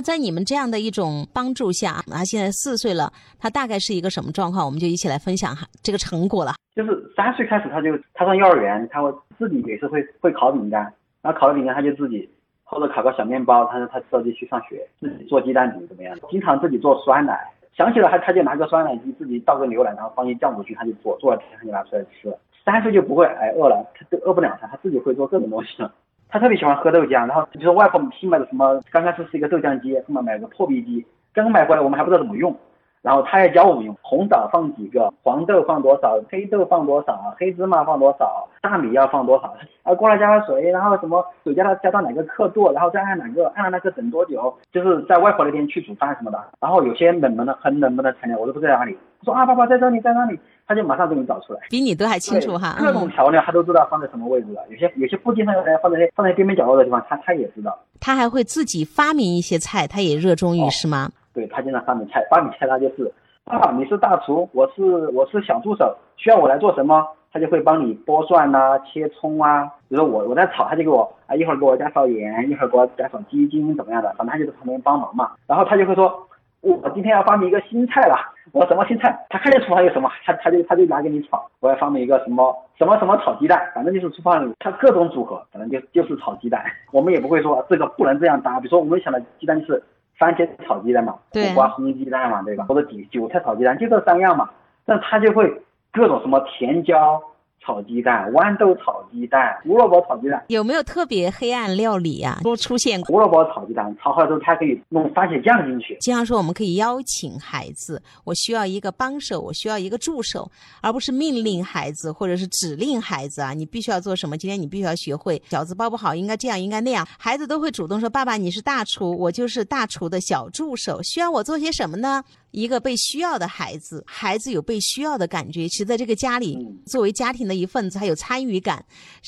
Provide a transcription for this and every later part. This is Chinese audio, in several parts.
在你们这样的一种帮助下，他现在四岁了，他大概是一个什么状况？我们就一起来分享哈这个成果了。就是三岁开始，他就他上幼儿园，他会自己也是会会烤饼干，然后烤了饼干他就自己或者烤个小面包，他说他自己去上学，自己做鸡蛋饼怎么样？经常自己做酸奶，想起了他他就拿个酸奶机自己倒个牛奶，然后放进酵母去，他就做，做了他就拿出来吃。三岁就不会哎饿了，他都饿不了他，他自己会做各种东西了。他特别喜欢喝豆浆，然后就是外婆新买的什么，刚开始是一个豆浆机，后面买个破壁机，刚买回来我们还不知道怎么用，然后他也教我们用，红枣放几个，黄豆放多少，黑豆放多少，黑芝麻放多少，大米要放多少，啊过来加个水，然后什么水加到加到哪个刻度，然后再按哪个按了那个等多久，就是在外婆那边去煮饭什么的，然后有些冷门的很冷门的材料我都不知道在哪里，说啊爸爸在这里在那里。他就马上给你找出来，比你都还清楚哈。各种调料他都知道放在什么位置了，有些有些不经常放在放在边边角落的地方，他他也知道。他还会自己发明一些菜，他也热衷于是吗？对他经常发明菜，发明菜他就是，啊你是大厨，我是我是小助手，需要我来做什么，他就会帮你剥蒜呐、切葱啊。比如说我我在炒，他就给我啊一会儿给我加勺盐，一会儿给我加勺鸡精怎么样的，反正他就在旁边帮忙嘛。然后他就会说，我今天要发明一个新菜了。我什么新菜？他看见厨房有什么，他他就他就拿给你炒。我要发明一个什么什么什么炒鸡蛋，反正就是厨房里他各种组合，反正就就是炒鸡蛋。我们也不会说这个不能这样搭。比如说我们想的鸡蛋就是番茄炒鸡蛋嘛，苦瓜烘鸡蛋嘛，对吧？或者韭韭菜炒鸡蛋，就这三样嘛。但他就会各种什么甜椒。炒鸡蛋、豌豆炒鸡蛋、胡萝卜炒鸡蛋，有没有特别黑暗料理呀？都出现胡萝卜炒鸡蛋，炒好之后，它可以弄番茄酱进去。经常说我们可以邀请孩子，我需要一个帮手，我需要一个助手，而不是命令孩子或者是指令孩子啊，你必须要做什么？今天你必须要学会饺子包不好，应该这样，应该那样。孩子都会主动说：“爸爸，你是大厨，我就是大厨的小助手，需要我做些什么呢？”一个被需要的孩子，孩子有被需要的感觉，其实在这个家里，作为家庭的一份子，还有参与感，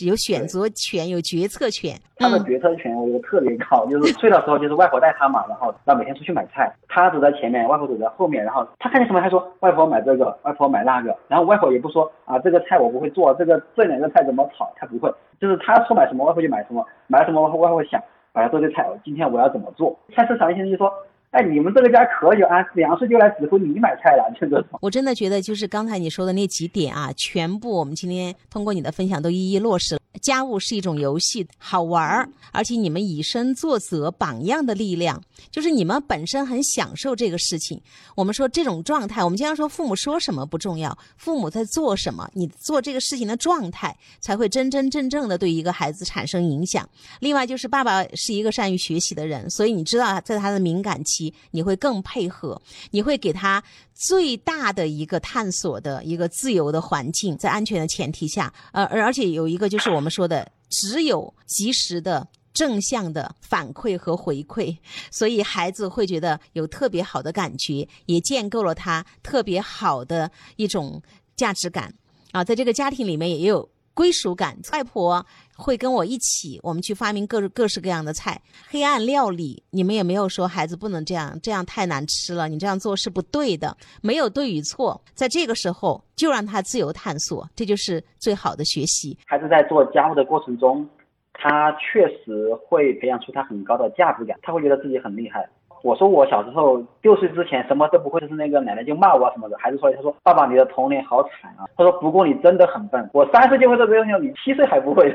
有选择权，有决策权。他的决策权我觉得特别高，就是睡的时候就是外婆带他嘛，然后然后每天出去买菜，他走在前面，外婆走在后面，然后他看见什么，他说外婆买这个，外婆买那个，然后外婆也不说啊这个菜我不会做，这个这两个菜怎么炒，他不会，就是他说买什么外婆就买什么，买什么外婆会想，哎呀这个菜今天我要怎么做？菜市场一些人就说。哎，你们这个家可有啊？粮食就来指挥你买菜了，这个。我真的觉得，就是刚才你说的那几点啊，全部我们今天通过你的分享都一一落实了。家务是一种游戏，好玩儿，而且你们以身作则，榜样的力量，就是你们本身很享受这个事情。我们说这种状态，我们经常说父母说什么不重要，父母在做什么，你做这个事情的状态才会真真正正的对一个孩子产生影响。另外就是爸爸是一个善于学习的人，所以你知道在他的敏感期，你会更配合，你会给他最大的一个探索的一个自由的环境，在安全的前提下，呃，而而且有一个就是我。我我们说的只有及时的正向的反馈和回馈，所以孩子会觉得有特别好的感觉，也建构了他特别好的一种价值感啊，在这个家庭里面也有。归属感，外婆会跟我一起，我们去发明各各式各样的菜。黑暗料理，你们也没有说孩子不能这样，这样太难吃了，你这样做是不对的。没有对与错，在这个时候就让他自由探索，这就是最好的学习。孩子在做家务的过程中，他确实会培养出他很高的价值感，他会觉得自己很厉害。我说我小时候六岁之前什么都不会，就是那个奶奶就骂我什么的。孩子说，他说爸爸你的童年好惨啊。他说不过你真的很笨，我三岁就会做这个东西，你七岁还不会。